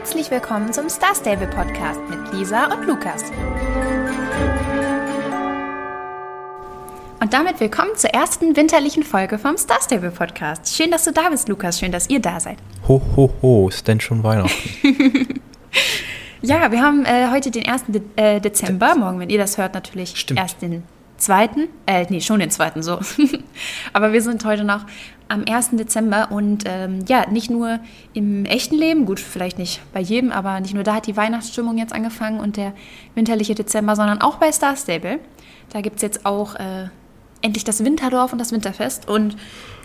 Herzlich willkommen zum Star Stable Podcast mit Lisa und Lukas. Und damit willkommen zur ersten winterlichen Folge vom Star Stable Podcast. Schön, dass du da bist, Lukas. Schön, dass ihr da seid. Ho, ho, ho, ist denn schon Weihnachten? ja, wir haben äh, heute den 1. De äh, Dezember. Morgen, wenn ihr das hört, natürlich Stimmt. erst den zweiten. Äh, nee, schon den zweiten, so. Aber wir sind heute noch am 1. Dezember und ähm, ja, nicht nur im echten Leben, gut, vielleicht nicht bei jedem, aber nicht nur da hat die Weihnachtsstimmung jetzt angefangen und der winterliche Dezember, sondern auch bei Star Stable. Da gibt es jetzt auch äh, endlich das Winterdorf und das Winterfest. Und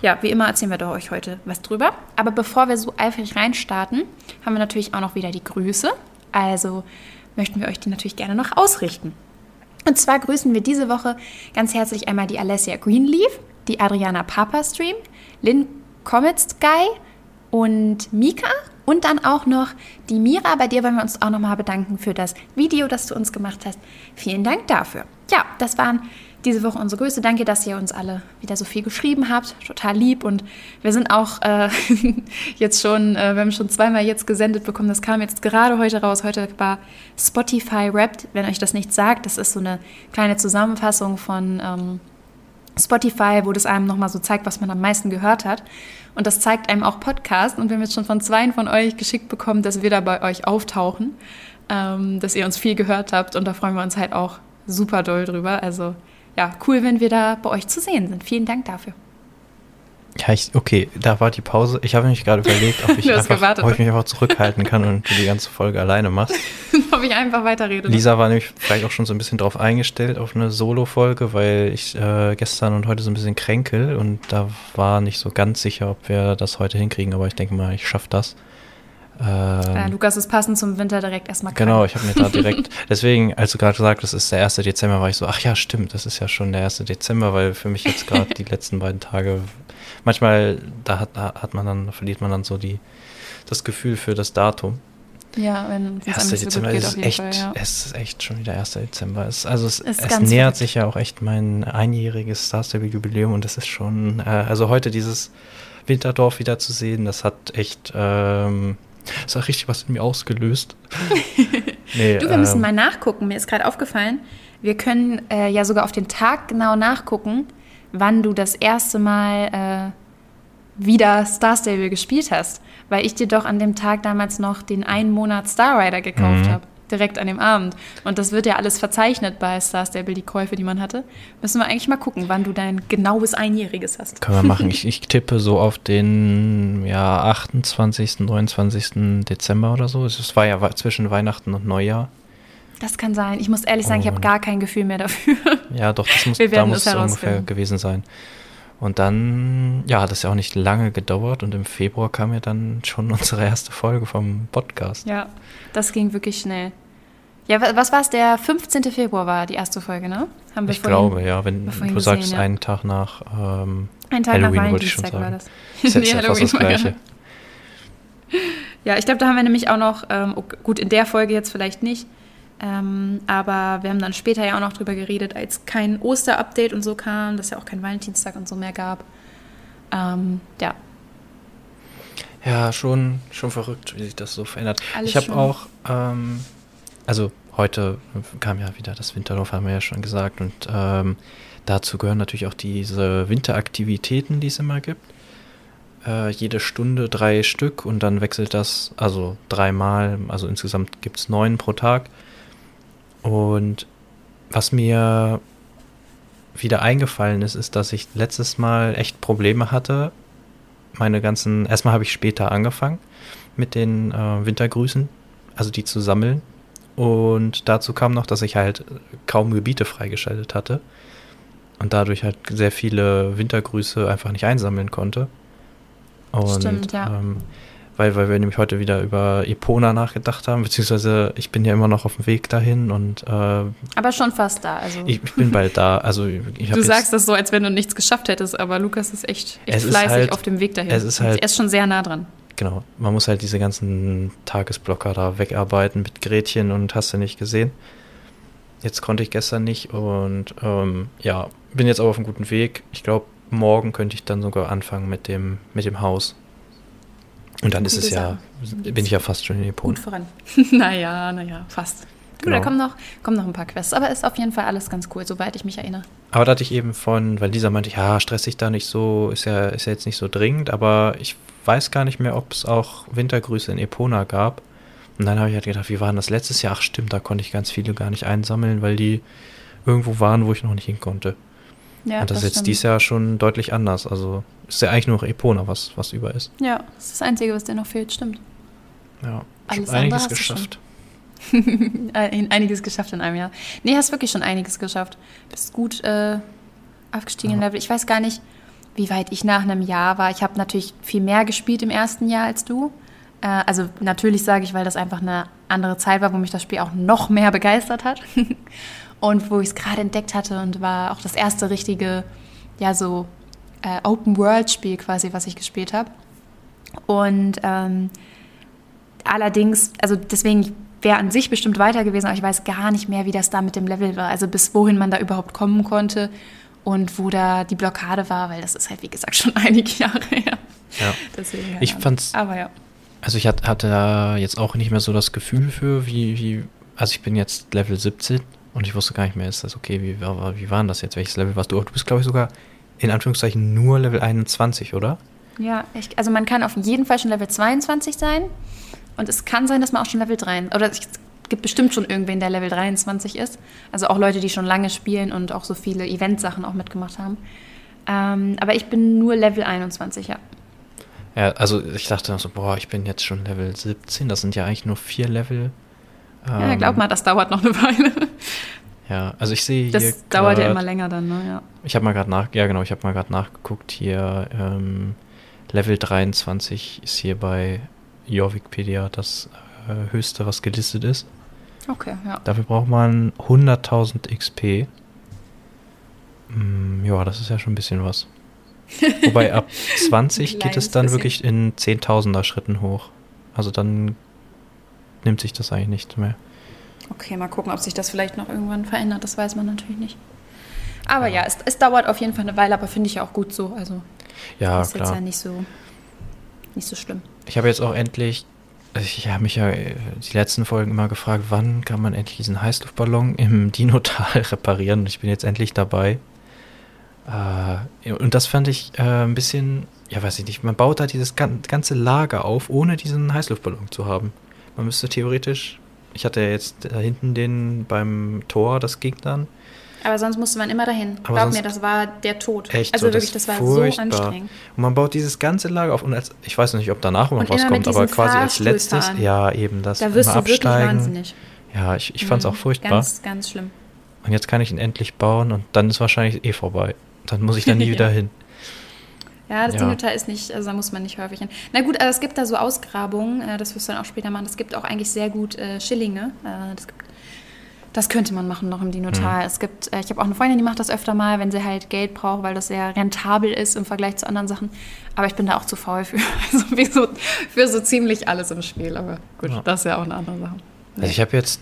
ja, wie immer erzählen wir doch euch heute was drüber. Aber bevor wir so eifrig reinstarten, haben wir natürlich auch noch wieder die Grüße. Also möchten wir euch die natürlich gerne noch ausrichten. Und zwar grüßen wir diese Woche ganz herzlich einmal die Alessia Greenleaf, die Adriana Papastream, Lynn Comet Sky und Mika und dann auch noch die Mira. Bei dir wollen wir uns auch nochmal bedanken für das Video, das du uns gemacht hast. Vielen Dank dafür. Ja, das waren diese Woche unsere Grüße. Danke, dass ihr uns alle wieder so viel geschrieben habt. Total lieb. Und wir sind auch äh, jetzt schon, äh, wir haben schon zweimal jetzt gesendet bekommen. Das kam jetzt gerade heute raus. Heute war Spotify Wrapped. Wenn euch das nicht sagt, das ist so eine kleine Zusammenfassung von ähm, Spotify, wo das einem nochmal so zeigt, was man am meisten gehört hat. Und das zeigt einem auch Podcast. Und wir haben jetzt schon von zweien von euch geschickt bekommen, dass wir da bei euch auftauchen, ähm, dass ihr uns viel gehört habt. Und da freuen wir uns halt auch super doll drüber. Also ja, cool, wenn wir da bei euch zu sehen sind. Vielen Dank dafür. Ja, ich, okay, da war die Pause. Ich habe mich gerade überlegt, ob ich, einfach, gewartet, ob ich ne? mich einfach zurückhalten kann und du die ganze Folge alleine machst. Ob ich einfach weiterrede. Lisa war nämlich vielleicht auch schon so ein bisschen drauf eingestellt auf eine Solo-Folge, weil ich äh, gestern und heute so ein bisschen kränkel und da war nicht so ganz sicher, ob wir das heute hinkriegen, aber ich denke mal, ich schaffe das. Ähm, Ja, Lukas ist passend zum Winter direkt erstmal krank. Genau, ich habe mir da direkt, deswegen, als du gerade gesagt hast, das ist der 1. Dezember, war ich so, ach ja, stimmt, das ist ja schon der 1. Dezember, weil für mich jetzt gerade die letzten beiden Tage, manchmal, da hat, da hat man dann, verliert man dann so die, das Gefühl für das Datum. Ja, wenn es 1. einem nicht so Dezember gut geht, ist echt, Fall, ja. es ist echt schon wieder 1. Dezember. Es, also es, es ganz nähert sich ja auch echt mein einjähriges Star Stable Jubiläum und das ist schon, äh, also heute dieses Winterdorf wieder zu sehen, das hat echt, ähm, das hat richtig was in mir ausgelöst. nee, Du, wir müssen ähm, mal nachgucken. Mir ist gerade aufgefallen, wir können äh, ja sogar auf den Tag genau nachgucken, wann du das erste Mal äh, wieder Star Stable gespielt hast. Weil ich dir doch an dem Tag damals noch den einen Monat Star Rider gekauft Mhm. habe. Direkt an dem Abend. Und das wird ja alles verzeichnet bei Star Stable, die Käufe, die man hatte. Müssen wir eigentlich mal gucken, wann du dein genaues Einjähriges hast. Können wir machen. Ich, ich tippe so auf den ja, 28., 29. Dezember oder so. Es war ja zwischen Weihnachten und Neujahr. Das kann sein. Ich muss ehrlich sagen, ich habe gar kein Gefühl mehr dafür. Ja, doch, das muss, Wir da muss es ungefähr gewesen sein. Und dann, ja, hat es ja auch nicht lange gedauert und im Februar kam ja dann schon unsere erste Folge vom Podcast. Ja, das ging wirklich schnell. Ja, wa- was war es? Der 15. Februar war die erste Folge, ne? Haben wir Ich vorhin- glaube, ja, wenn du sagst, gesehen, ja. einen Tag nach ähm, Ein Tag Halloween nach wollte ich schon Valentinstag war sagen. das. ist, ja- Nee, ja fast das Gleiche. Ja, ich glaube, da haben wir nämlich auch noch, ähm, ok- gut, in der Folge jetzt vielleicht nicht, ähm, aber wir haben dann später ja auch noch drüber geredet, als kein Oster-Update und so kam, dass ja auch kein Valentinstag und so mehr gab. Ähm, ja, Ja, schon, schon verrückt, wie sich das so verändert. Alles ich habe auch, ähm, also heute kam ja wieder das Winterdorf, haben wir ja schon gesagt, und ähm, dazu gehören natürlich auch diese Winteraktivitäten, die es immer gibt. Äh, jede Stunde drei Stück und dann wechselt das, also dreimal, also insgesamt gibt es neun pro Tag. Und was mir wieder eingefallen ist, ist, dass ich letztes Mal echt Probleme hatte, meine ganzen, erstmal habe ich später angefangen mit den äh, Wintergrüßen, also die zu sammeln. Und dazu kam noch, dass ich halt kaum Gebiete freigeschaltet hatte und dadurch halt sehr viele Wintergrüße einfach nicht einsammeln konnte. Und Stimmt, ja. ähm, weil, weil wir nämlich heute wieder über Epona nachgedacht haben, beziehungsweise ich bin ja immer noch auf dem Weg dahin und äh, aber schon fast da. Also, ich, ich bin bald da. Also ich du sagst das so, als wenn du nichts geschafft hättest, aber Lukas ist echt, echt fleißig halt- auf dem Weg dahin. es ist halt- er ist schon sehr nah dran. Genau, man muss halt diese ganzen Tagesblocker da wegarbeiten mit Gretchen und hast du nicht gesehen. Jetzt konnte ich gestern nicht und ähm, ja, bin jetzt aber auf einem guten Weg. Ich glaube, morgen könnte ich dann sogar anfangen mit dem, mit dem Haus. Und dann ist es ja, bin ich ja fast schon in Epon. Gut voran. naja, naja, fast. Du, Genau. da kommen noch, kommen noch ein paar Quests, aber ist auf jeden Fall alles ganz cool, soweit ich mich erinnere. Aber da hatte ich eben von, weil Lisa meinte, ja, stress dich da nicht so, ist ja, ist ja jetzt nicht so dringend, aber ich weiß gar nicht mehr, ob es auch Wintergrüße in Epona gab. Und dann habe ich halt gedacht, wie waren das letztes Jahr? Ach stimmt, da konnte ich ganz viele gar nicht einsammeln, weil die irgendwo waren, wo ich noch nicht hin konnte. Ja, Und das, ist jetzt stimmt. dieses Jahr schon deutlich anders. Also ist ja eigentlich nur noch Epona, was, was über ist. Ja, das ist das Einzige, was dir noch fehlt, stimmt. Ja, Alles schon andere einiges geschafft. Ein- Einiges geschafft in einem Jahr. Nee, hast wirklich schon einiges geschafft. Bist gut äh, aufgestiegen im Ja. Level. Ich weiß gar nicht, wie weit ich nach einem Jahr war. Ich habe natürlich viel mehr gespielt im ersten Jahr als du. Äh, also natürlich sage ich, weil das einfach eine andere Zeit war, wo mich das Spiel auch noch mehr begeistert hat. und wo ich es gerade entdeckt hatte und war auch das erste richtige, ja, so äh, Open-World-Spiel quasi, was ich gespielt habe. Und ähm, allerdings, also deswegen wäre an sich bestimmt weiter gewesen, aber ich weiß gar nicht mehr, wie das da mit dem Level war. Also bis wohin man da überhaupt kommen konnte und wo da die Blockade war, weil das ist halt, wie gesagt, schon einige Jahre her. Ja. Deswegen, keine Ich fand's- Aber ja. Also ich hat- hatte da jetzt auch nicht mehr so das Gefühl für, wie, wie, also ich bin jetzt Level 17 und ich wusste gar nicht mehr, ist das okay, wie, war- wie war denn das jetzt, welches Level warst du? Du bist, glaube ich, sogar in Anführungszeichen nur Level 21, oder? Ja, ich, also man kann auf jeden Fall schon Level 22 sein. Und es kann sein, dass man auch schon Level 3, oder es gibt bestimmt schon irgendwen, der Level 23 ist. Also auch Leute, die schon lange spielen und auch so viele Eventsachen auch mitgemacht haben. Ähm, aber ich bin nur Level 21, ja. Ja, also ich dachte so, boah, ich bin jetzt schon Level 17, das sind ja eigentlich nur vier Level. Ja, Ähm, glaub mal, das dauert noch eine Weile. Ja, also ich sehe hier Das dauert ja grad- immer länger dann, ne? Ja. Ich habe mal gerade nach, ja genau, ich habe mal gerade nachgeguckt hier, ähm, Level 23 ist hier bei Jorvikpedia das äh, höchste, was gelistet ist. Okay, ja. Dafür braucht man 100.000 XP. Mm, ja, das ist ja schon ein bisschen was. Wobei ab 20 Ein geht es dann bisschen. wirklich in Zehntausender Schritten hoch. Also dann nimmt sich das eigentlich nicht mehr. Okay, mal gucken, ob sich das vielleicht noch irgendwann verändert. Das weiß man natürlich nicht. Aber Ja. ja, es, es dauert auf jeden Fall eine Weile, aber finde ich ja auch gut so. Also Ja, ist jetzt klar. ja nicht so, nicht so schlimm. Ich habe jetzt auch endlich, ich habe mich ja äh, die letzten Folgen immer gefragt, wann kann man endlich diesen Heißluftballon im Dinotal reparieren? Und ich bin jetzt endlich dabei. Äh, und das fand ich äh, ein bisschen, ja weiß ich nicht, man baut da dieses gan- ganze Lager auf, ohne diesen Heißluftballon zu haben. Man müsste theoretisch, ich hatte ja jetzt da hinten den beim Tor, das ging dann. Aber sonst musste man immer dahin. Aber Glaub mir, das war der Tod. Echt also so, wirklich, das das war so furchtbar. anstrengend. Und man baut dieses ganze Lager auf und als, ich weiß noch nicht, ob danach noch Und was immer kommt, mit aber quasi als letztes, fahren. ja eben das. Da wirst immer du wirklich absteigen. wahnsinnig. Ja, ich, ich fand es Mhm. auch furchtbar. Ganz, ganz schlimm. Und jetzt kann ich ihn endlich bauen und dann ist wahrscheinlich eh vorbei. Dann muss ich da nie wieder hin. Ja, das Ja. Dinotal ist nicht, also da muss man nicht häufig hin. Na gut, aber es gibt da so Ausgrabungen, äh, das wirst du dann auch später machen. Es gibt auch eigentlich sehr gut äh, Schillinge. Äh, das, gibt, das könnte man machen noch im Dinotal. Mhm. Es gibt, äh, ich habe auch eine Freundin, die macht das öfter mal, wenn sie halt Geld braucht, weil das sehr rentabel ist im Vergleich zu anderen Sachen. Aber ich bin da auch zu faul für. Also so, für so ziemlich alles im Spiel. Aber gut, Ja. das ist ja auch eine andere Sache. Also ich habe jetzt,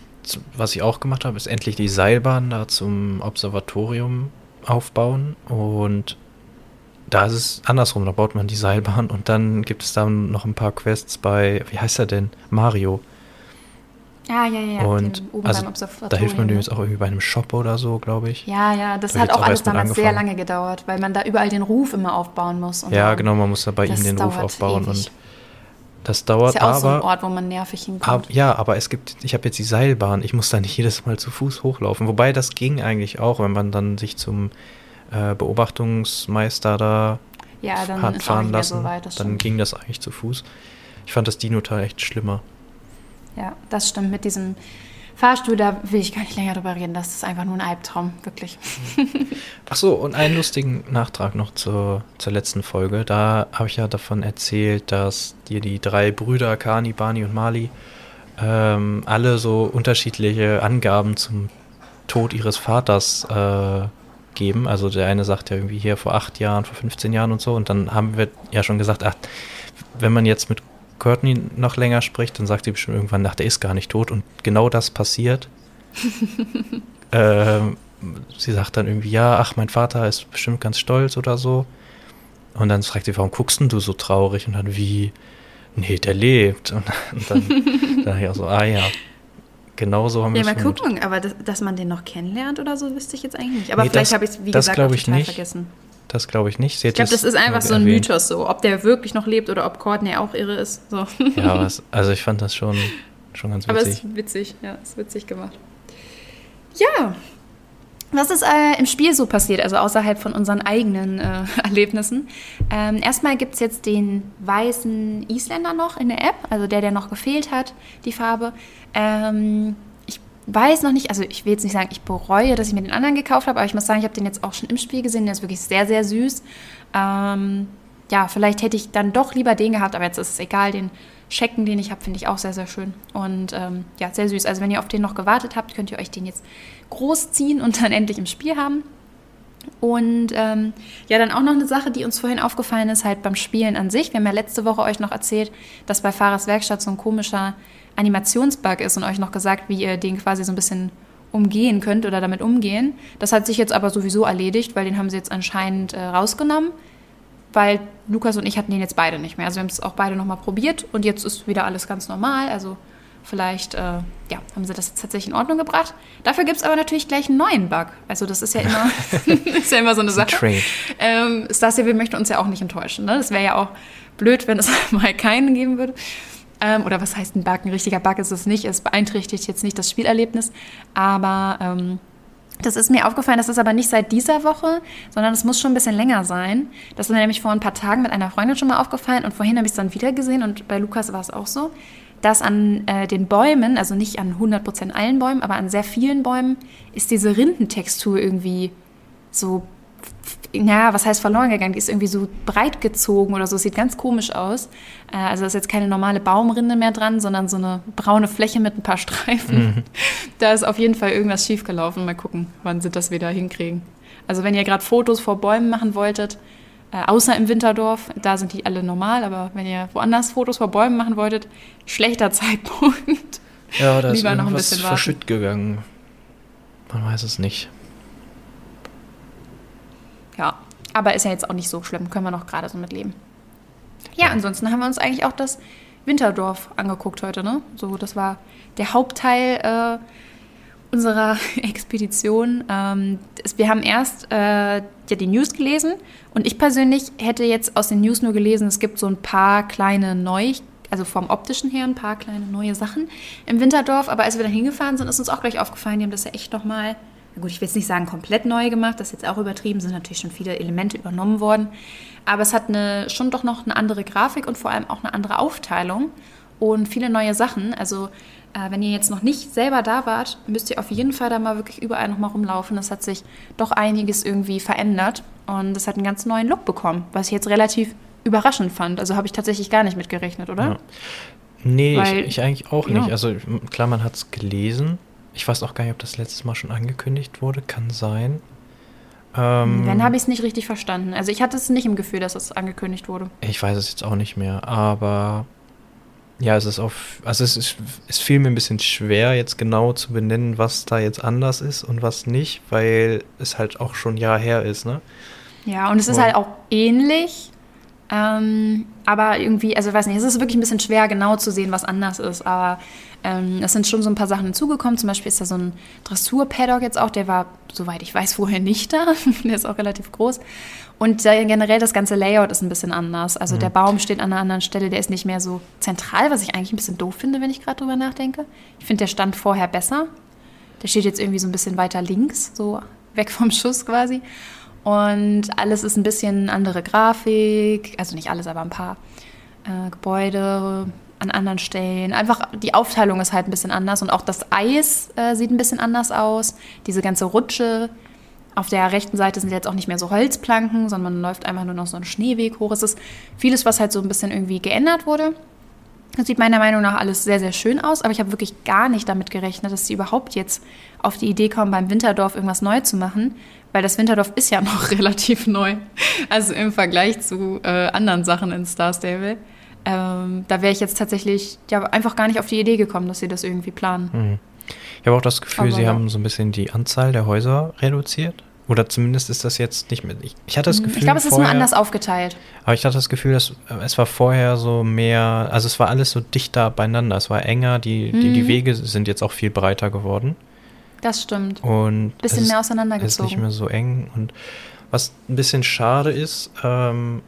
was ich auch gemacht habe, ist endlich die Seilbahn da zum Observatorium aufbauen und da ist es andersrum, da baut man die Seilbahn und dann gibt es dann noch ein paar Quests bei, wie heißt er denn? Mario. Ja, ja, ja. und oben also da hilft man dem ne? jetzt auch irgendwie bei einem Shop oder so, glaube ich. Ja, ja, das Da hat auch alles damals sehr angefangen. lange gedauert, weil man da überall den Ruf immer aufbauen muss. Und Ja, genau, man muss da bei Das ihm den Ruf aufbauen ewig. und das dauert Ist ja auch so ein aber. Ort, wo man nervig hinkommt. Ab, ja, aber es gibt, ich habe jetzt die Seilbahn, ich muss da nicht jedes Mal zu Fuß hochlaufen. Wobei das ging eigentlich auch, wenn man dann sich zum äh, Beobachtungsmeister da ja, dann hat fahren lassen, so weit. Dann stimmt. ging das eigentlich zu Fuß. Ich fand das Dino-Teil echt schlimmer. Ja, das stimmt. Mit diesem Fahrstuhl, da will ich gar nicht länger drüber reden. Das ist einfach nur ein Albtraum, wirklich. Ach so, und einen lustigen Nachtrag noch zur, zur letzten Folge. Da habe ich ja davon erzählt, dass dir die drei Brüder, Kani, Bani und Mali, ähm, alle so unterschiedliche Angaben zum Tod ihres Vaters äh, geben. Also der eine sagt ja irgendwie hier vor acht Jahren, vor 15 Jahren und so. Und dann haben wir ja schon gesagt, ach, wenn man jetzt mit Courtney noch länger spricht, dann sagt sie bestimmt irgendwann, ach, der ist gar nicht tot. Und genau das passiert. ähm, sie sagt dann irgendwie, ja, ach, mein Vater ist bestimmt ganz stolz oder so. Und dann fragt sie, warum guckst denn du so traurig? Und dann, wie, nee, der lebt. Und, und dann dachte ich auch so, ah ja, genau so haben wir Ja, es mal vermutet. gucken, aber das, dass man den noch kennenlernt oder so, wüsste ich jetzt eigentlich nicht. Aber Nee, vielleicht habe ich es, wie das gesagt, ich total nicht. vergessen. Das glaube ich nicht. Sie Ich glaube, das ist einfach so ein erwähnt. Mythos so, ob der wirklich noch lebt oder ob Courtney auch irre ist. So. Ja, was, also ich fand das schon, schon ganz Aber es witzig. ist witzig, ja, ist witzig gemacht. Ja, was ist äh, im Spiel so passiert, also außerhalb von unseren eigenen äh, Erlebnissen? Ähm, erstmal gibt es jetzt den weißen Isländer noch in der App, also der, der noch gefehlt hat, die Farbe. Ähm, ich weiß noch nicht, also ich will jetzt nicht sagen, ich bereue, dass ich mir den anderen gekauft habe, aber ich muss sagen, ich habe den jetzt auch schon im Spiel gesehen, der ist wirklich sehr, sehr süß. Ähm, ja, vielleicht hätte ich dann doch lieber den gehabt, aber jetzt ist es egal, den Schecken, den ich habe, finde ich auch sehr, sehr schön. Und ähm, ja, sehr süß. Also wenn ihr auf den noch gewartet habt, könnt ihr euch den jetzt großziehen und dann endlich im Spiel haben. Und ähm, ja, dann auch noch eine Sache, die uns vorhin aufgefallen ist, halt beim Spielen an sich. Wir haben ja letzte Woche euch noch erzählt, dass bei Fahrers Werkstatt so ein komischer Animationsbug ist und euch noch gesagt, wie ihr den quasi so ein bisschen umgehen könnt oder damit umgehen. Das hat sich jetzt aber sowieso erledigt, weil den haben sie jetzt anscheinend äh, rausgenommen, weil Lukas und ich hatten den jetzt beide nicht mehr. Also wir haben es auch beide nochmal probiert und jetzt ist wieder alles ganz normal. Also vielleicht äh, ja, haben sie das jetzt tatsächlich in Ordnung gebracht. Dafür gibt es aber natürlich gleich einen neuen Bug. Also das ist ja immer, ist ja immer so eine Sache. Trade. Ähm, Star Stable möchte uns ja auch nicht enttäuschen. Ne? Das wäre ja auch blöd, wenn es mal keinen geben würde. Ähm, oder was heißt ein Bug? Ein richtiger Bug ist es nicht. Es beeinträchtigt jetzt nicht das Spielerlebnis. Aber ähm, das ist mir aufgefallen, das ist aber nicht seit dieser Woche, sondern es muss schon ein bisschen länger sein. Das ist mir nämlich vor ein paar Tagen mit einer Freundin schon mal aufgefallen und vorhin habe ich es dann wieder gesehen und bei Lukas war es auch so, dass an äh, den Bäumen, also nicht an 100% allen Bäumen, aber an sehr vielen Bäumen, ist diese Rindentextur irgendwie so, naja, was heißt verloren gegangen? Die ist irgendwie so breit gezogen oder so, sieht ganz komisch aus. Äh, also da ist jetzt keine normale Baumrinde mehr dran, sondern so eine braune Fläche mit ein paar Streifen. Da ist auf jeden Fall irgendwas schiefgelaufen. Mal gucken, wann sie das wieder hinkriegen. Also wenn ihr gerade Fotos vor Bäumen machen wolltet, äh, außer im Winterdorf, da sind die alle normal, aber wenn ihr woanders Fotos vor Bäumen machen wolltet, schlechter Zeitpunkt. Ja, da ist Lieber noch ein bisschen verschütt gegangen. Man weiß es nicht. Ja, aber ist ja jetzt auch nicht so schlimm, können wir noch gerade so mitleben. Ja, ansonsten haben wir uns eigentlich auch das Winterdorf angeguckt heute, ne? So, das war der Hauptteil äh, unserer Expedition. Ähm, wir haben erst äh, ja, die News gelesen und ich persönlich hätte jetzt aus den News nur gelesen, es gibt so ein paar kleine Neu, also vom optischen her ein paar kleine neue Sachen im Winterdorf. Aber als wir dann hingefahren sind, ist uns auch gleich aufgefallen, die haben das ja echt nochmal, na gut, ich will jetzt nicht sagen komplett neu gemacht, das ist jetzt auch übertrieben, sind natürlich schon viele Elemente übernommen worden. Aber es hat eine, schon doch noch eine andere Grafik und vor allem auch eine andere Aufteilung und viele neue Sachen. Also äh, wenn ihr jetzt noch nicht selber da wart, müsst ihr auf jeden Fall da mal wirklich überall nochmal rumlaufen. Das hat sich doch einiges irgendwie verändert und es hat einen ganz neuen Look bekommen, was ich jetzt relativ überraschend fand. Also habe ich tatsächlich gar nicht mitgerechnet, oder? Ja. Nee, Weil- ich, ich eigentlich auch ja. nicht. Also klar, man hat es gelesen. Ich weiß auch gar nicht, ob das letztes Mal schon angekündigt wurde. Kann sein. Ähm, Dann habe ich es nicht richtig verstanden. Also ich hatte es nicht im Gefühl, dass es angekündigt wurde. Ich weiß es jetzt auch nicht mehr, aber ja, es ist auf, also es ist, es fiel mir ein bisschen schwer, jetzt genau zu benennen, was da jetzt anders ist und was nicht, weil es halt auch schon ein Jahr her ist, ne? Ja, und es ist halt auch ähnlich. Ähm, aber irgendwie, also ich weiß nicht, es ist wirklich ein bisschen schwer, genau zu sehen, was anders ist. Aber ähm, es sind schon so ein paar Sachen hinzugekommen. Zum Beispiel ist da so ein Dressur-Paddock jetzt auch, der war, soweit ich weiß, vorher nicht da. der ist auch relativ groß. Und generell das ganze Layout ist ein bisschen anders. Also der Baum steht an einer anderen Stelle, der ist nicht mehr so zentral, was ich eigentlich ein bisschen doof finde, wenn ich gerade drüber nachdenke. Ich finde, der stand vorher besser. Der steht jetzt irgendwie so ein bisschen weiter links, so weg vom Schuss quasi. Und alles ist ein bisschen andere Grafik, also nicht alles, aber ein paar äh, Gebäude an anderen Stellen. Einfach die Aufteilung ist halt ein bisschen anders und auch das Eis äh, sieht ein bisschen anders aus. Diese ganze Rutsche. Auf der rechten Seite sind jetzt auch nicht mehr so Holzplanken, sondern man läuft einfach nur noch so einen Schneeweg hoch. Es ist vieles, was halt so ein bisschen irgendwie geändert wurde. Das sieht meiner Meinung nach alles sehr, sehr schön aus, aber ich habe wirklich gar nicht damit gerechnet, dass sie überhaupt jetzt auf die Idee kommen, beim Winterdorf irgendwas neu zu machen, weil das Winterdorf ist ja noch relativ neu. Also im Vergleich zu äh, anderen Sachen in Star Stable. Ähm, da wäre ich jetzt tatsächlich ja, einfach gar nicht auf die Idee gekommen, dass sie das irgendwie planen. Hm. Ich habe auch das Gefühl, Aber sie ja. haben so ein bisschen die Anzahl der Häuser reduziert. Oder zumindest ist das jetzt nicht mehr. Ich, ich hatte das Gefühl. Ich glaube, es ist vorher, nur anders aufgeteilt. Aber ich hatte das Gefühl, dass äh, es war vorher so mehr, also es war alles so dichter beieinander, es war enger, die, die, die Mhm. Wege sind jetzt auch viel breiter geworden. Das stimmt. Und Bisschen ist- mehr ist auseinandergezogen. nicht mehr so eng. Und was ein bisschen schade ist, ähm,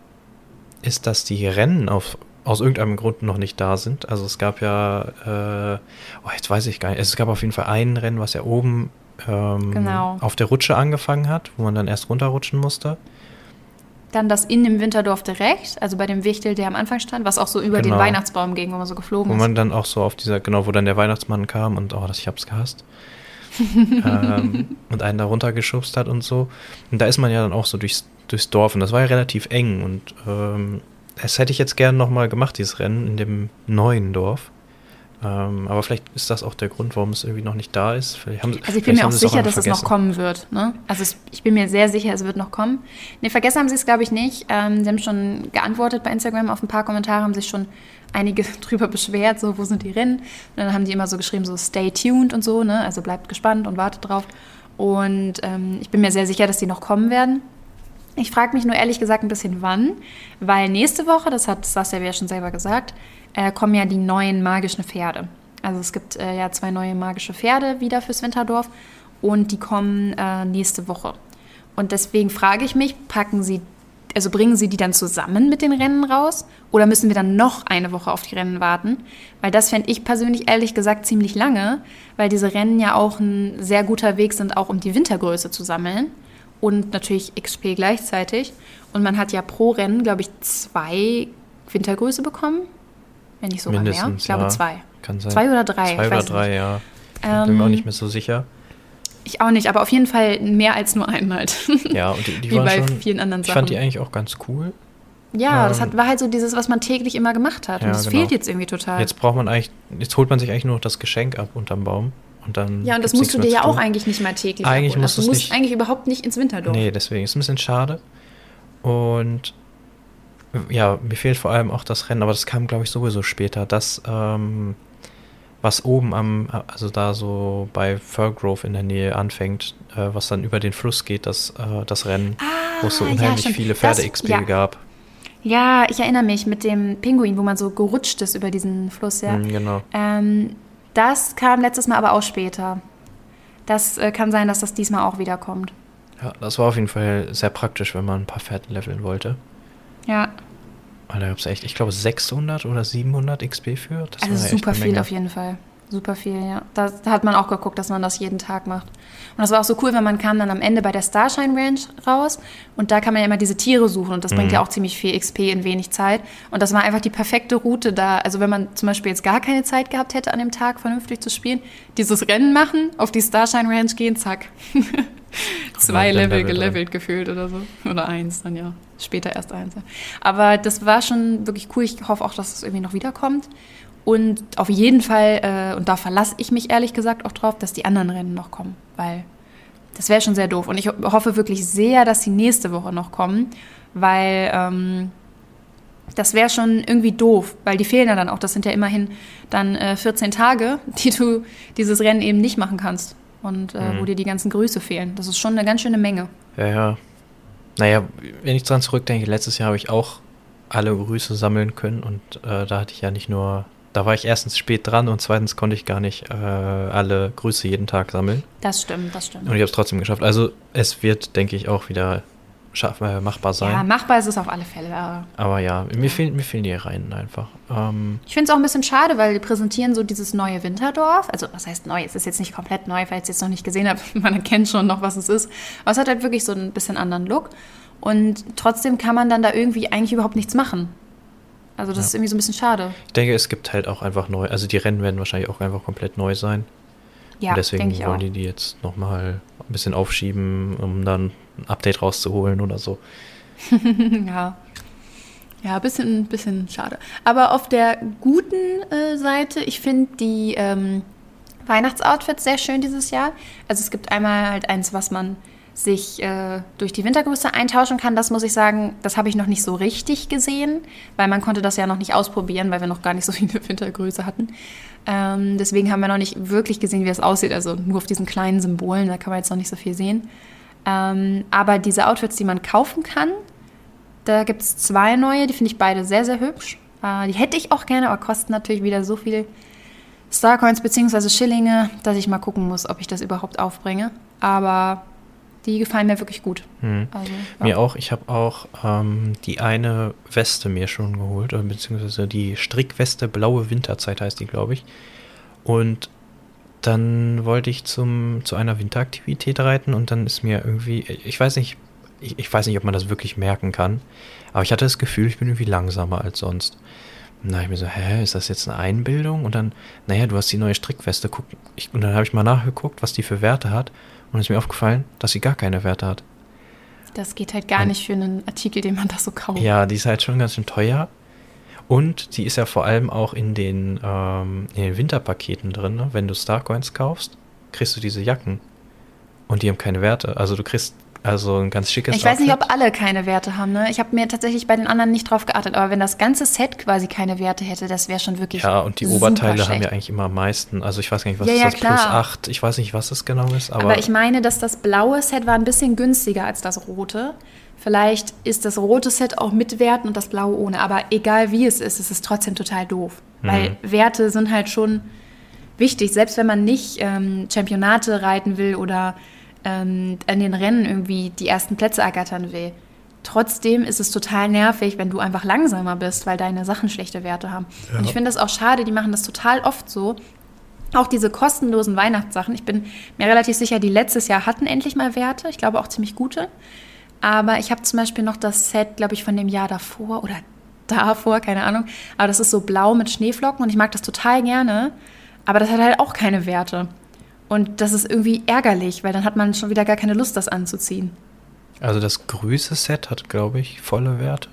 ist, dass die Rennen auf, aus irgendeinem Grund noch nicht da sind. Also es gab ja, äh, oh, jetzt weiß ich gar nicht, es gab auf jeden Fall ein Rennen, was ja oben ähm, Genau. auf der Rutsche angefangen hat, wo man dann erst runterrutschen musste. Dann das in dem Winterdorf direkt, also bei dem Wichtel, der am Anfang stand, was auch so über Genau. den Weihnachtsbaum ging, wo man so geflogen Wo ist. man dann auch so auf dieser, genau, wo dann der Weihnachtsmann kam und, oh, das, ich hab's gehasst. ähm, und einen da runtergeschubst hat und so. Und da ist man ja dann auch so durchs, durchs Dorf und das war ja relativ eng und ähm, das hätte ich jetzt gerne nochmal gemacht, dieses Rennen in dem neuen Dorf. Ähm, aber vielleicht ist das auch der Grund, warum es irgendwie noch nicht da ist. Haben, Also ich bin mir auch sicher, einfach dass es noch vergessen. kommen wird. Ne? Also es, ich bin mir sehr sicher, es wird noch kommen. Nee, vergessen haben sie es, glaube ich, nicht. Ähm, sie haben schon geantwortet bei Instagram auf ein paar Kommentare, haben sich schon einige drüber beschwert, so, wo sind die Rennen? Und dann haben die immer so geschrieben, so stay tuned und so, ne? Also bleibt gespannt und wartet drauf. Und ähm, ich bin mir sehr sicher, dass die noch kommen werden. Ich frage mich nur ehrlich gesagt ein bisschen wann, weil nächste Woche, das hat Sascha ja schon selber gesagt, äh, kommen ja die neuen magischen Pferde. Also es gibt äh, ja zwei neue magische Pferde wieder fürs Winterdorf und die kommen äh, nächste Woche. Und deswegen frage ich mich, packen sie, also bringen sie die dann zusammen mit den Rennen raus oder müssen wir dann noch eine Woche auf die Rennen warten? Weil das fände ich persönlich ehrlich gesagt ziemlich lange, weil diese Rennen ja auch ein sehr guter Weg sind, auch um die Wintergröße zu sammeln und natürlich XP gleichzeitig. Und man hat ja pro Rennen, glaube ich, zwei Wintergröße bekommen. Wenn nicht sogar mehr. Mindestens, Ich glaube ja. zwei. Kann sein. Zwei oder drei. Zwei oder drei, Nicht. ja. Bin mir auch Ähm, nicht mehr so sicher. Ich auch nicht, aber auf jeden Fall mehr als nur einen halt. Ja, und die, die Wie waren bei schon, vielen anderen Ich fand die Sachen. eigentlich auch ganz cool. Ja, das Ähm, hat, war halt so dieses, was man täglich immer gemacht hat. Ja, und das genau. fehlt jetzt irgendwie total. Jetzt braucht man eigentlich, jetzt holt man sich eigentlich nur noch das Geschenk ab unterm Baum. Und dann ja, und das musst du dir ja auch eigentlich nicht mal täglich Eigentlich abholen. musst Also du musst nicht- eigentlich überhaupt nicht ins Winterdorf. Nee, deswegen ist ein bisschen schade. Und ja, mir fehlt vor allem auch das Rennen, aber das kam, glaube ich, sowieso später. Das, ähm, was oben am, also da so bei Furgrove in der Nähe anfängt, äh, was dann über den Fluss geht, das, äh, das Rennen, wo es so Ah, ja, unheimlich stimmt. viele Pferde-XP ja. gab. Ja, ich erinnere mich mit dem Pinguin, wo man so gerutscht ist über diesen Fluss, ja. Mhm, genau. Ähm, das kam letztes Mal aber auch später. Das äh, kann sein, dass das diesmal auch wieder kommt. Ja, das war auf jeden Fall sehr praktisch, wenn man ein paar Pferde leveln wollte. Ja, Weil da gab es echt, ich glaube, 600 oder 700 XP für. Das also super viel Menge. auf jeden Fall. Super viel, ja. Da, da hat man auch geguckt, dass man das jeden Tag macht. Und das war auch so cool, weil man kam dann am Ende bei der Starshine Ranch raus und da kann man ja immer diese Tiere suchen und das bringt Mhm. ja auch ziemlich viel XP in wenig Zeit. Und das war einfach die perfekte Route da. Also wenn man zum Beispiel jetzt gar keine Zeit gehabt hätte, an dem Tag vernünftig zu spielen, dieses Rennen machen, auf die Starshine Ranch gehen, zack. Zwei Level gelevelt gefühlt oder so. Oder eins dann ja. Später erst eins. Ja. Aber das war schon wirklich cool. Ich hoffe auch, dass es irgendwie noch wiederkommt. Und auf jeden Fall, äh, und da verlasse ich mich ehrlich gesagt auch drauf, dass die anderen Rennen noch kommen. Weil das wäre schon sehr doof. Und ich ho- hoffe wirklich sehr, dass sie nächste Woche noch kommen. Weil ähm, das wäre schon irgendwie doof. Weil die fehlen ja dann auch. Das sind ja immerhin dann äh, 14 Tage, die du dieses Rennen eben nicht machen kannst. Und äh, Mhm. wo dir die ganzen Grüße fehlen. Das ist schon eine ganz schöne Menge. Ja, ja. Naja, wenn ich dran zurückdenke, letztes Jahr habe ich auch alle Grüße sammeln können und äh, da hatte ich ja nicht nur, da war ich erstens spät dran und zweitens konnte ich gar nicht äh, alle Grüße jeden Tag sammeln. Das stimmt, das stimmt. Und ich habe es trotzdem geschafft. Also es wird, denke ich, auch wieder schaff, äh, machbar sein. Ja, machbar ist es auf alle Fälle. aber Aber ja, mir, fehlen, mir fehlen die Reihen einfach. Ähm, Ich finde es auch ein bisschen schade, weil die präsentieren so dieses neue Winterdorf. Also, was heißt neu? Es ist jetzt nicht komplett neu, weil ich es jetzt noch nicht gesehen habe. Man erkennt schon noch, was es ist. Aber es hat halt wirklich so ein bisschen anderen Look. Und trotzdem kann man dann da irgendwie eigentlich überhaupt nichts machen. Also, das Ja. ist irgendwie so ein bisschen schade. ich denke, es gibt halt auch einfach neu, also die Rennen werden wahrscheinlich auch einfach komplett neu sein. Ja, und deswegen ich wollen auch. die die jetzt nochmal ein bisschen aufschieben, um dann ein Update rauszuholen oder so. ja. Ja, bisschen, bisschen schade. Aber auf der guten äh, Seite, ich finde die ähm, Weihnachtsoutfits sehr schön dieses Jahr. Also es gibt einmal halt eins, was man sich äh, durch die Wintergröße eintauschen kann. Das muss ich sagen, das habe ich noch nicht so richtig gesehen, weil man konnte das ja noch nicht ausprobieren, weil wir noch gar nicht so viele Wintergröße hatten. Ähm, deswegen haben wir noch nicht wirklich gesehen, wie es aussieht. Also nur auf diesen kleinen Symbolen, da kann man jetzt noch nicht so viel sehen. Ähm, aber diese Outfits, die man kaufen kann, da gibt es zwei neue, die finde ich beide sehr, sehr hübsch. Äh, die hätte ich auch gerne, aber kosten natürlich wieder so viel Starcoins bzw. Schillinge, dass ich mal gucken muss, ob ich das überhaupt aufbringe. Aber die gefallen mir wirklich gut. Hm. Also, ja. Mir auch. Ich habe auch ähm, die eine Weste mir schon geholt, beziehungsweise die Strickweste Blaue Winterzeit heißt die, glaube ich. Und dann wollte ich zum, zu einer Winteraktivität reiten und dann ist mir irgendwie, ich weiß nicht, ich, ich weiß nicht, ob man das wirklich merken kann, aber ich hatte das Gefühl, ich bin irgendwie langsamer als sonst. Habe ich mir so, hä, ist das jetzt eine Einbildung? Und dann, naja, du hast die neue Strickweste, guck. Ich, und dann habe ich mal nachgeguckt, was die für Werte hat. Und es ist mir aufgefallen, dass sie gar keine Werte hat. Das geht halt gar und, nicht für einen Artikel, den man da so kauft. Ja, die ist halt schon ganz schön teuer. Und die ist ja vor allem auch in den, ähm, in den Winterpaketen drin. Ne? Wenn du Starcoins kaufst, kriegst du diese Jacken. Und die haben keine Werte. Also du kriegst also ein ganz schickes Ich weiß Outfit. nicht, ob alle keine Werte haben. Ne? Ich habe mir tatsächlich bei den anderen nicht drauf geachtet. Aber wenn das ganze Set quasi keine Werte hätte, das wäre schon wirklich. Ja, und die Oberteile schlecht. haben ja eigentlich immer am meisten. Also ich weiß gar nicht, was ja, ist ja, das klar. plus 8? Ich weiß nicht, was das genau ist. Aber, aber ich meine, dass das blaue Set war ein bisschen günstiger als das rote. Vielleicht ist das rote Set auch mit Werten und das blaue ohne. Aber egal wie es ist, es ist trotzdem total doof. Mhm. Weil Werte sind halt schon wichtig. Selbst wenn man nicht ähm, Championate reiten will oder ähm, an den Rennen irgendwie die ersten Plätze ergattern will. Trotzdem ist es total nervig, wenn du einfach langsamer bist, weil deine Sachen schlechte Werte haben. Ja. Und ich finde das auch schade, die machen das total oft so. Auch diese kostenlosen Weihnachtssachen. Ich bin mir relativ sicher, die letztes Jahr hatten endlich mal Werte. Ich glaube auch ziemlich gute. Aber ich habe zum Beispiel noch das Set, glaube ich, von dem Jahr davor oder davor, keine Ahnung. Aber das ist so blau mit Schneeflocken und ich mag das total gerne. Aber das hat halt auch keine Werte. Und das ist irgendwie ärgerlich, weil dann hat man schon wieder gar keine Lust, das anzuziehen. Also das Grüße-Set hat, glaube ich, volle Werte.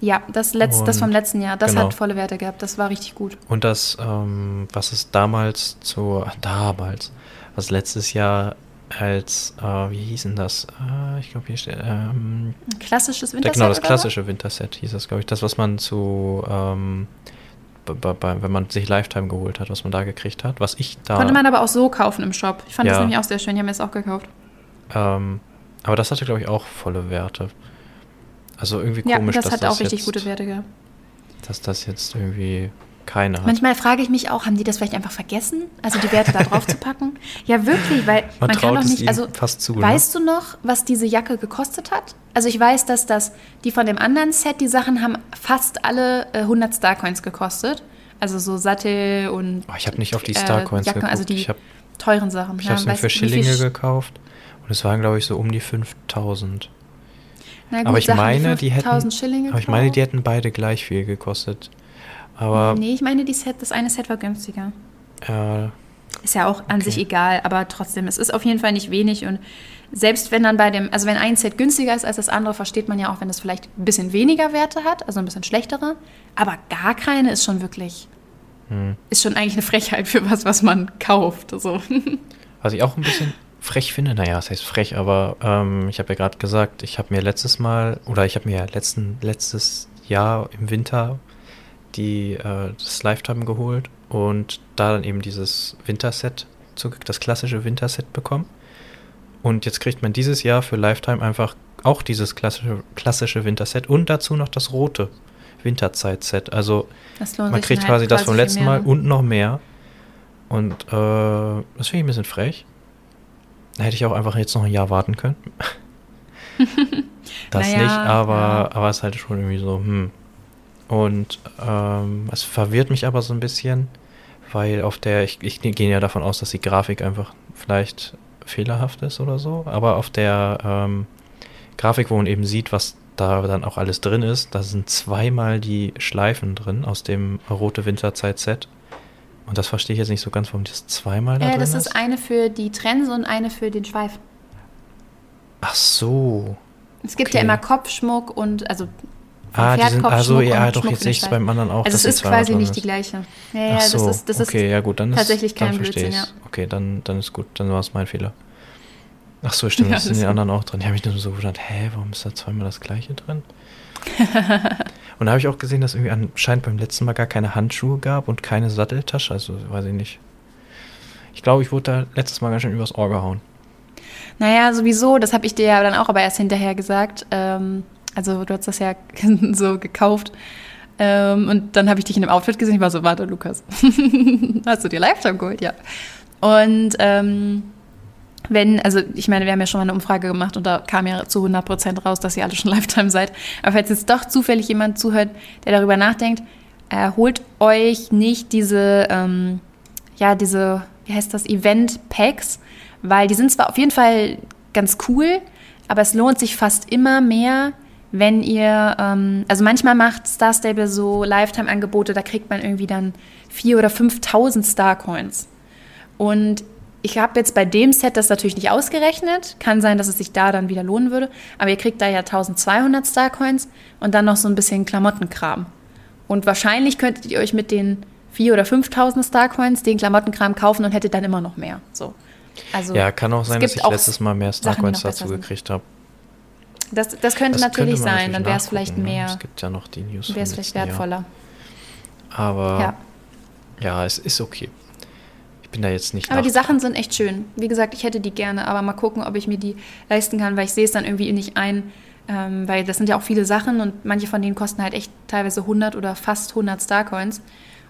Ja, das, Letz-, das vom letzten Jahr, das genau. hat volle Werte gehabt. Das war richtig gut. Und das, ähm, was es damals zu, damals, was letztes Jahr als, äh, wie hieß denn das? Äh, ich glaube, hier steht. Ähm, klassisches Winterset. Genau, das klassische Winterset hieß das, glaube ich. Das, was man zu, ähm, wenn man sich Lifetime geholt hat, was man da gekriegt hat. Was ich da. Konnte man aber auch so kaufen im Shop. Ich fand ja. das nämlich auch sehr schön. Ich habe mir das auch gekauft. Ähm, aber das hatte, glaube ich, auch volle Werte. Also irgendwie komisch, ja, das dass hat das auch richtig gute Werte gehabt. Dass das jetzt irgendwie keine hat. Manchmal frage ich mich auch, haben die das vielleicht einfach vergessen, also die Werte da drauf zu packen? Ja, wirklich, weil man, man kann doch nicht, also fast zu, ne? weißt ne? du noch, was diese Jacke gekostet hat? Also ich weiß, dass das, die von dem anderen Set, die Sachen haben fast alle äh, 100 Starcoins gekostet. Also so Sattel und oh, Ich habe nicht auf die Starcoins äh, Jacken, also die hab, teuren Sachen. Ich habe es mir für Schillinge gekauft und es waren, glaube ich, so um die 5000. Gut, aber ich meine, die hätten, aber ich meine, die hätten beide gleich viel gekostet. Aber nee, ich meine, die Set, das eine Set war günstiger. Ja. Ist ja auch an okay. sich egal, aber trotzdem, es ist auf jeden Fall nicht wenig und selbst wenn dann bei dem, also wenn ein Set günstiger ist als das andere, versteht man ja auch, wenn es vielleicht ein bisschen weniger Werte hat, also ein bisschen schlechtere, aber gar keine ist schon wirklich, hm. ist schon eigentlich eine Frechheit für was, was man kauft. So. Was ich auch ein bisschen frech finde, naja, das heißt frech, aber ähm, ich habe ja gerade gesagt, ich habe mir letztes Mal, oder ich habe mir letzten, letztes Jahr im Winter die, äh, das Lifetime geholt und da dann eben dieses Winterset, das klassische Winterset bekommen. Und jetzt kriegt man dieses Jahr für Lifetime einfach auch dieses klassische, klassische Winterset und dazu noch das rote Winterzeit-Set. Also man kriegt quasi halt das vom letzten Mal und noch mehr. Und äh, das finde ich ein bisschen frech. Da hätte ich auch einfach jetzt noch ein Jahr warten können. das naja, nicht, aber, ja. aber es ist halt schon irgendwie so, hm, und ähm, es verwirrt mich aber so ein bisschen, weil auf der, ich, ich gehe ja davon aus, dass die Grafik einfach vielleicht fehlerhaft ist oder so, aber auf der ähm, Grafik, wo man eben sieht, was da dann auch alles drin ist, da sind zweimal die Schleifen drin aus dem Rote Winterzeit-Set. Und das verstehe ich jetzt nicht so ganz, warum das zweimal da äh, drin ist. Das ist eine für die Trense und eine für den Schweif. Ach so. Es gibt okay. ja immer Kopfschmuck und, also ah, die sind, also ja, doch, jetzt sehe ich es beim anderen auch. Also es ist quasi nicht ist. die gleiche. Ja, ja, so, das ist, das okay, ist ja gut, dann ist, tatsächlich kein Blödsinn, ja. Okay, dann, dann ist gut, dann war es mein Fehler. Ach so, stimmt, ja, das sind die anderen auch drin. Die habe ich nur so gedacht, hä, warum ist da zweimal das gleiche drin? und da habe ich auch gesehen, dass irgendwie anscheinend beim letzten Mal gar keine Handschuhe gab und keine Satteltasche, also weiß ich nicht. Ich glaube, ich wurde da letztes Mal ganz schön übers Ohr gehauen. Naja, sowieso, das habe ich dir ja dann auch aber erst hinterher gesagt. Ähm, also du hast das ja so gekauft. Ähm, und dann habe ich dich in einem Outfit gesehen. Ich war so, warte, Lukas, hast du dir Lifetime geholt? Ja. Und ähm, wenn, also ich meine, wir haben ja schon mal eine Umfrage gemacht und da kam ja zu 100 Prozent raus, dass ihr alle schon Lifetime seid. Aber falls jetzt doch zufällig jemand zuhört, der darüber nachdenkt, äh, holt euch nicht diese, ähm, ja, diese, wie heißt das, Event-Packs, weil die sind zwar auf jeden Fall ganz cool, aber es lohnt sich fast immer mehr, wenn ihr, ähm, also manchmal macht Star Stable so Lifetime-Angebote, da kriegt man irgendwie dann 4.000 oder 5.000 Star-Coins. Und ich habe jetzt bei dem Set das natürlich nicht ausgerechnet. Kann sein, dass es sich da dann wieder lohnen würde. Aber ihr kriegt da ja 1200 Star-Coins und dann noch so ein bisschen Klamottenkram. Und wahrscheinlich könntet ihr euch mit den 4.000 oder 5.000 Star-Coins den Klamottenkram kaufen und hättet dann immer noch mehr. So. Also, ja, kann auch sein, dass ich letztes Mal mehr Star-Coins dazu gekriegt habe. Das, das könnte das natürlich könnte sein, dann wäre es vielleicht mehr. Ne? Es gibt ja noch die News. Wäre es vielleicht wertvoller. Jahr. Aber ja. ja, es ist okay. Ich bin da jetzt nicht. Aber die Sachen sind echt schön. Wie gesagt, ich hätte die gerne, aber mal gucken, ob ich mir die leisten kann, weil ich sehe es dann irgendwie nicht ein, ähm, weil das sind ja auch viele Sachen und manche von denen kosten halt echt teilweise 100 oder fast 100 Starcoins.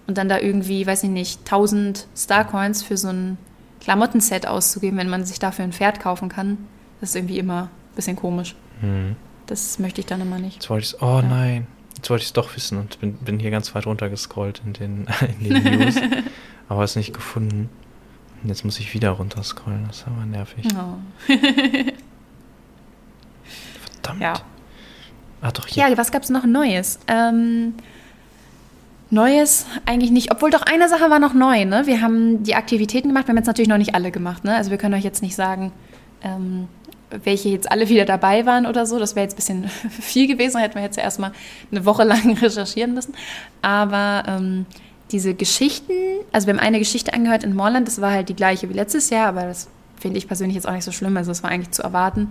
Und dann da irgendwie, weiß ich nicht, 1000 Starcoins für so ein Klamottenset auszugeben, wenn man sich dafür ein Pferd kaufen kann, das ist irgendwie immer bisschen komisch. Mhm. Das möchte ich dann immer nicht. Jetzt wollte ich oh ja. nein, jetzt wollte ich es doch wissen und bin, bin hier ganz weit runter gescrollt in den, in den News, aber es nicht gefunden. Und jetzt muss ich wieder runterscrollen, das ist aber nervig. Oh. Verdammt. Ja. Ah, doch hier. Ja, was gab es noch Neues? Ähm, Neues eigentlich nicht, obwohl doch eine Sache war noch neu. Ne? Wir haben die Aktivitäten gemacht, wir haben jetzt natürlich noch nicht alle gemacht. Ne? Also wir können euch jetzt nicht sagen, ähm, welche jetzt alle wieder dabei waren oder so. Das wäre jetzt ein bisschen viel gewesen, hätten wir jetzt erstmal eine Woche lang recherchieren müssen. Aber ähm, diese Geschichten, also wir haben eine Geschichte angehört in Morland, das war halt die gleiche wie letztes Jahr, aber das finde ich persönlich jetzt auch nicht so schlimm, also das war eigentlich zu erwarten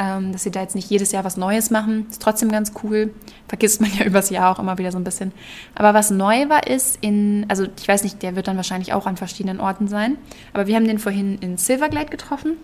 ähm, dass sie da jetzt nicht jedes Jahr was Neues machen. Ist trotzdem ganz cool. Vergisst man ja übers Jahr auch immer wieder so ein bisschen. Aber was neu war, ist in, also ich weiß nicht, der wird dann wahrscheinlich auch an verschiedenen Orten sein. Aber wir haben den vorhin in Silverglade getroffen.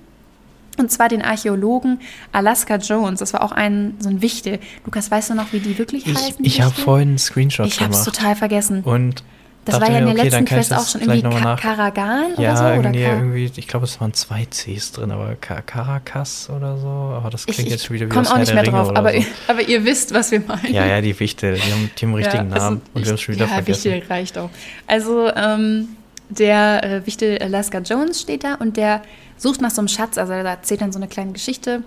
Und zwar den Archäologen Alaska Jones. Das war auch ein so ein Wichtel. Lukas, weißt du noch, wie die wirklich ich, heißen? Ich habe vorhin einen Screenshot ich gemacht. Ich habe es total vergessen. Und das war ja in der okay, letzten Quest auch schon irgendwie Ka Karagan ja, oder so? Irgendwie, oder irgendwie, ich glaube, es waren zwei Cs drin, aber Caracas oder so. Aber das klingt ich, jetzt wieder wie komm auch nicht mehr drauf, aber, so. aber ihr wisst, was wir meinen. Ja, ja, die Wichtel, die haben, die haben einen richtigen ja, also Namen und wir haben es schon wieder ja, vergessen. Wichtel reicht auch. Also, ähm, der äh, Wichtel Alaska Jones steht da und der sucht nach so einem Schatz. Also, er erzählt dann so eine kleine Geschichte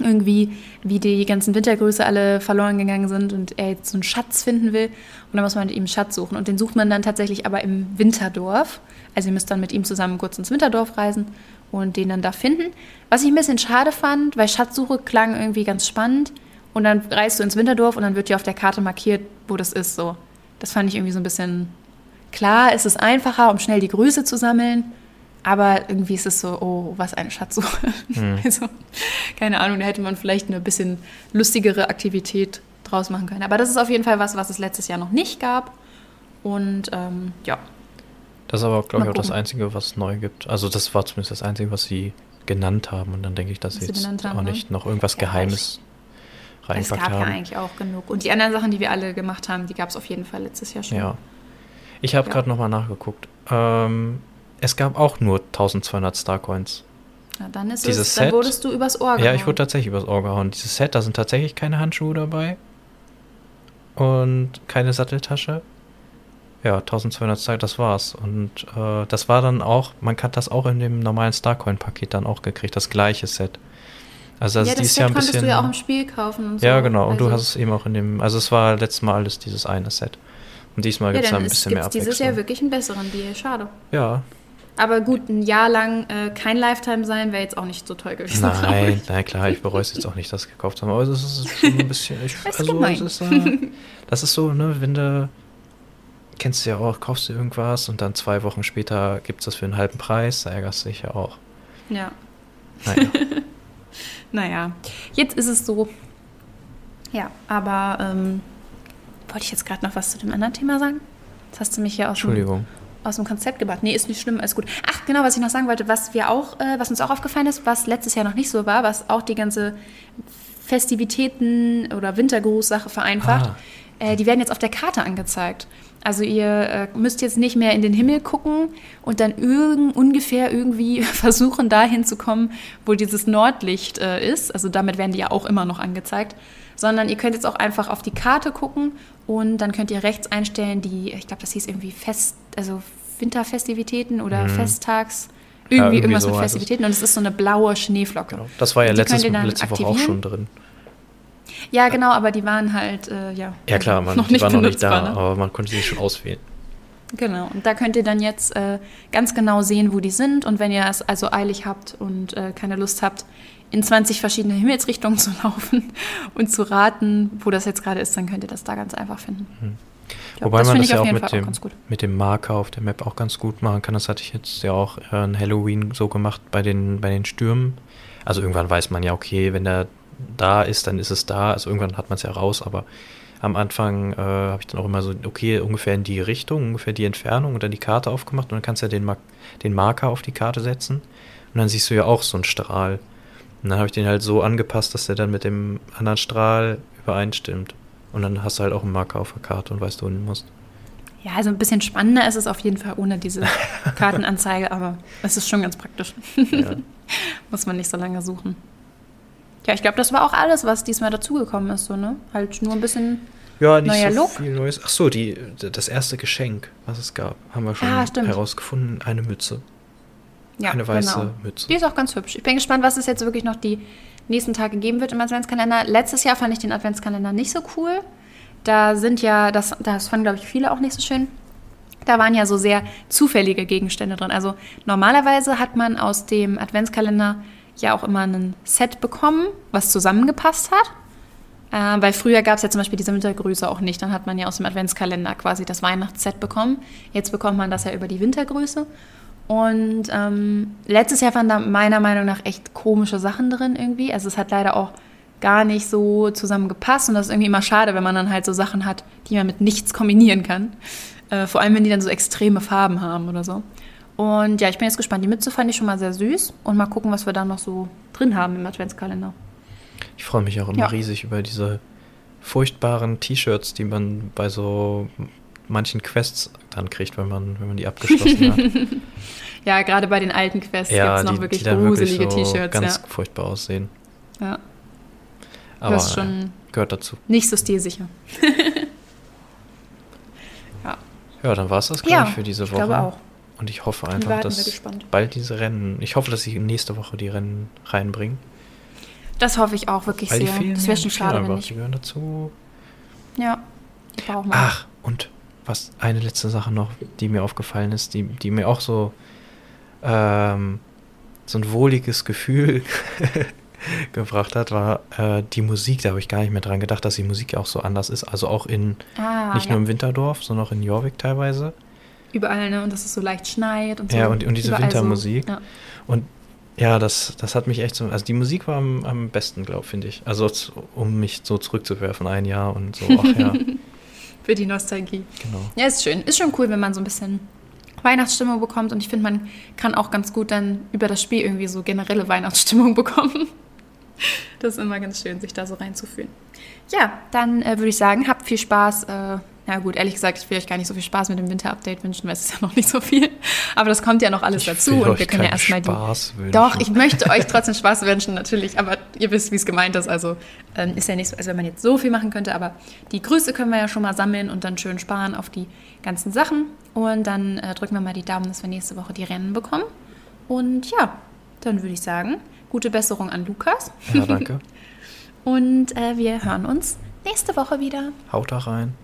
irgendwie, wie die ganzen Wintergröße alle verloren gegangen sind und er jetzt so einen Schatz finden will. Und dann muss man mit ihm einen Schatz suchen. Und den sucht man dann tatsächlich aber im Winterdorf. Also ihr müsst dann mit ihm zusammen kurz ins Winterdorf reisen und den dann da finden. Was ich ein bisschen schade fand, weil Schatzsuche klang irgendwie ganz spannend. Und dann reist du ins Winterdorf und dann wird dir auf der Karte markiert, wo das ist. So. Das fand ich irgendwie so ein bisschen klar. Ist es einfacher, um schnell die Größe zu sammeln. Aber irgendwie ist es so, oh, was eine Schatzsuche. Mhm. Also, keine Ahnung, da hätte man vielleicht eine bisschen lustigere Aktivität draus machen können. Aber das ist auf jeden Fall was, was es letztes Jahr noch nicht gab. Und ähm, ja. Das ist aber, glaube ich, auch das Einzige, was neu gibt. Also das war zumindest das Einzige, was sie genannt haben. Und dann denke ich, dass sie jetzt haben, auch ne? nicht noch irgendwas ja, Geheimes reingepackt haben. Es gab ja eigentlich auch genug. Und die anderen Sachen, die wir alle gemacht haben, die gab es auf jeden Fall letztes Jahr schon. Ja. Ich habe ja. gerade nochmal nachgeguckt. Ähm, es gab auch nur 1200 Starcoins. Ja, dann ist Dieses es, dann Set, wurdest du übers Ohr gehauen. Ja, ich wurde tatsächlich übers Ohr gehauen. Dieses Set, da sind tatsächlich keine Handschuhe dabei. Und keine Satteltasche. Ja, 1200 Starcoins, das war's. Und äh, das war dann auch, man hat das auch in dem normalen Starcoin-Paket dann auch gekriegt, das gleiche Set. Also das ja, das Set Jahr ein konntest bisschen, du ja auch im Spiel kaufen und so. Ja, genau. Und also. du hast es eben auch in dem, also es war letztes Mal alles dieses eine Set. Und diesmal gibt es dann ein bisschen mehr Abwechslung. dieses Jahr wirklich einen besseren Deal, schade. Ja, aber gut, ein Jahr lang äh, kein Lifetime sein wäre jetzt auch nicht so toll gewesen. Nein, nein, klar, ich bereue es jetzt auch nicht, das gekauft zu haben. Aber es ist schon ein bisschen. Ich, das also, ist ist, äh, das ist so, ne, wenn du. Kennst du ja auch, kaufst du irgendwas und dann zwei Wochen später gibt es das für einen halben Preis, da ärgerst du dich ja auch. Ja. Naja. naja, jetzt ist es so. Ja, aber ähm, wollte ich jetzt gerade noch was zu dem anderen Thema sagen? Das hast du mich ja auch Entschuldigung. aus dem Konzept gebracht. Nee, ist nicht schlimm, alles gut. Ach, genau, was ich noch sagen wollte, was wir auch, äh, was uns auch aufgefallen ist, was letztes Jahr noch nicht so war, was auch die ganze Festivitäten oder Wintergruß-Sache vereinfacht. Ah. Äh, die werden jetzt auf der Karte angezeigt. Also ihr äh, müsst jetzt nicht mehr in den Himmel gucken und dann irgend, ungefähr irgendwie versuchen, dahin zu kommen, wo dieses Nordlicht äh, ist. Also damit werden die ja auch immer noch angezeigt. Sondern ihr könnt jetzt auch einfach auf die Karte gucken und dann könnt ihr rechts einstellen, die, ich glaube, das hieß irgendwie Fest, also Winterfestivitäten oder Festtags. Irgendwie, irgendwie irgendwas so mit. Festivitäten und es ist so eine blaue Schneeflocke. Genau. Das war ja letztes, letzte Woche auch schon drin. Ja, genau, aber die waren halt, äh, ja. Ja klar, man, die waren noch nicht da, ne? aber man konnte sie schon auswählen. Genau, und da könnt ihr dann jetzt äh, ganz genau sehen, wo die sind. Und wenn ihr es also eilig habt und äh, keine Lust habt, in 20 verschiedene Himmelsrichtungen zu laufen und zu raten, wo das jetzt gerade ist, dann könnt ihr das da ganz einfach finden. Ja, Wobei man finde das ja auch mit auch dem, gut. mit dem Marker auf der Map auch ganz gut machen kann. Das hatte ich jetzt ja auch äh, an Halloween so gemacht bei den, bei den Stürmen. Also irgendwann weiß man ja, okay, wenn der da ist, dann ist es da. Also irgendwann hat man es ja raus, aber am Anfang äh, habe ich dann auch immer so, okay, ungefähr in die Richtung, ungefähr die Entfernung und dann die Karte aufgemacht und dann kannst du ja den, Mar den Marker auf die Karte setzen und dann siehst du ja auch so einen Strahl. Und dann habe ich den halt so angepasst, dass der dann mit dem anderen Strahl übereinstimmt. Und dann hast du halt auch einen Marker auf der Karte und weißt, wo du hin musst. Ja, also ein bisschen spannender ist es auf jeden Fall ohne diese Kartenanzeige, aber es ist schon ganz praktisch. Ja. Muss man nicht so lange suchen. Ja, ich glaube, das war auch alles, was diesmal dazugekommen ist, so, ne? Halt nur ein bisschen. Ja, nicht Neuer so Look. viel Neues. Ach so, die, das erste Geschenk, was es gab, haben wir schon Ah, herausgefunden. Eine Mütze. Ja, eine weiße genau. Mütze. Die ist auch ganz hübsch. Ich bin gespannt, was es jetzt wirklich noch die nächsten Tage geben wird im Adventskalender. Letztes Jahr fand ich den Adventskalender nicht so cool. Da sind ja, das, das fanden, glaube ich, viele auch nicht so schön. Da waren ja so sehr zufällige Gegenstände drin. Also normalerweise hat man aus dem Adventskalender ja auch immer ein Set bekommen, was zusammengepasst hat. Äh, weil früher gab es ja zum Beispiel diese Wintergrüße auch nicht. Dann hat man ja aus dem Adventskalender quasi das Weihnachtsset bekommen. Jetzt bekommt man das ja über die Wintergrüße. Und ähm, letztes Jahr waren da meiner Meinung nach echt komische Sachen drin irgendwie. Also es hat leider auch gar nicht so zusammengepasst. Und das ist irgendwie immer schade, wenn man dann halt so Sachen hat, die man mit nichts kombinieren kann. Äh, vor allem, wenn die dann so extreme Farben haben oder so. Und ja, ich bin jetzt gespannt. Die Mütze fand ich schon mal sehr süß. Und mal gucken, was wir da noch so drin haben im Adventskalender. Ich freue mich auch immer Ja. riesig über diese furchtbaren T-Shirts, die man bei so manchen Quests dann kriegt, wenn man, wenn man die abgeschlossen hat. Ja, gerade bei den alten Quests ja, gibt es noch die, wirklich die gruselige so T-Shirts. ganz Ja. furchtbar aussehen. ja, Aber das schon gehört dazu. nicht so stilsicher. ja, Ja, dann war es das, glaube ich, für diese ich Woche. glaube auch. Und ich hoffe einfach, dass bald diese Rennen, ich hoffe, dass sie nächste Woche die Rennen reinbringen. das hoffe ich auch wirklich Weil sehr. fehlen, Das wäre schon schade, wenn nicht. Die gehören dazu. Ja, die brauchen wir. Ach, und was eine letzte Sache noch, die mir aufgefallen ist, die, die mir auch so, ähm, so ein wohliges Gefühl gebracht hat, war äh, die Musik. Da habe ich gar nicht mehr dran gedacht, dass die Musik auch so anders ist. Also auch in, Ah, nicht ja. nur im Winterdorf, sondern auch in Jorvik teilweise. Überall, ne? Und dass es so leicht schneit und so. Ja, und- und diese Überall Wintermusik. So. Ja. Und ja, das, das hat mich echt so, also die Musik war am, am besten, glaube finde ich. Also um mich so zurückzuwerfen, ein Jahr und so, ach ja, Für die Nostalgie. genau. Ja, ist schön. Ist schon cool, wenn man so ein bisschen Weihnachtsstimmung bekommt. Und ich finde, man kann auch ganz gut dann über das Spiel irgendwie so generelle Weihnachtsstimmung bekommen. Das ist immer ganz schön, sich da so reinzufühlen. Ja, dann äh, würde ich sagen, habt viel Spaß. Äh, ja gut, ehrlich gesagt, ich will euch gar nicht so viel Spaß mit dem Winter-Update wünschen, weil es ist ja noch nicht so viel. Aber das kommt ja noch alles Ich dazu und euch wir können ja erstmal die. Spaß wünschen. Doch, ich möchte euch trotzdem Spaß wünschen, natürlich, aber ihr wisst, wie es gemeint ist. Also ähm, ist ja nicht so, als wenn man jetzt so viel machen könnte, aber die Grüße können wir ja schon mal sammeln und dann schön sparen auf die ganzen Sachen. Und dann äh, drücken wir mal die Daumen, dass wir nächste Woche die Rennen bekommen. Und ja, dann würde ich sagen, gute Besserung an Lukas. Ja, danke. Und äh, wir hören uns nächste Woche wieder. Haut da rein.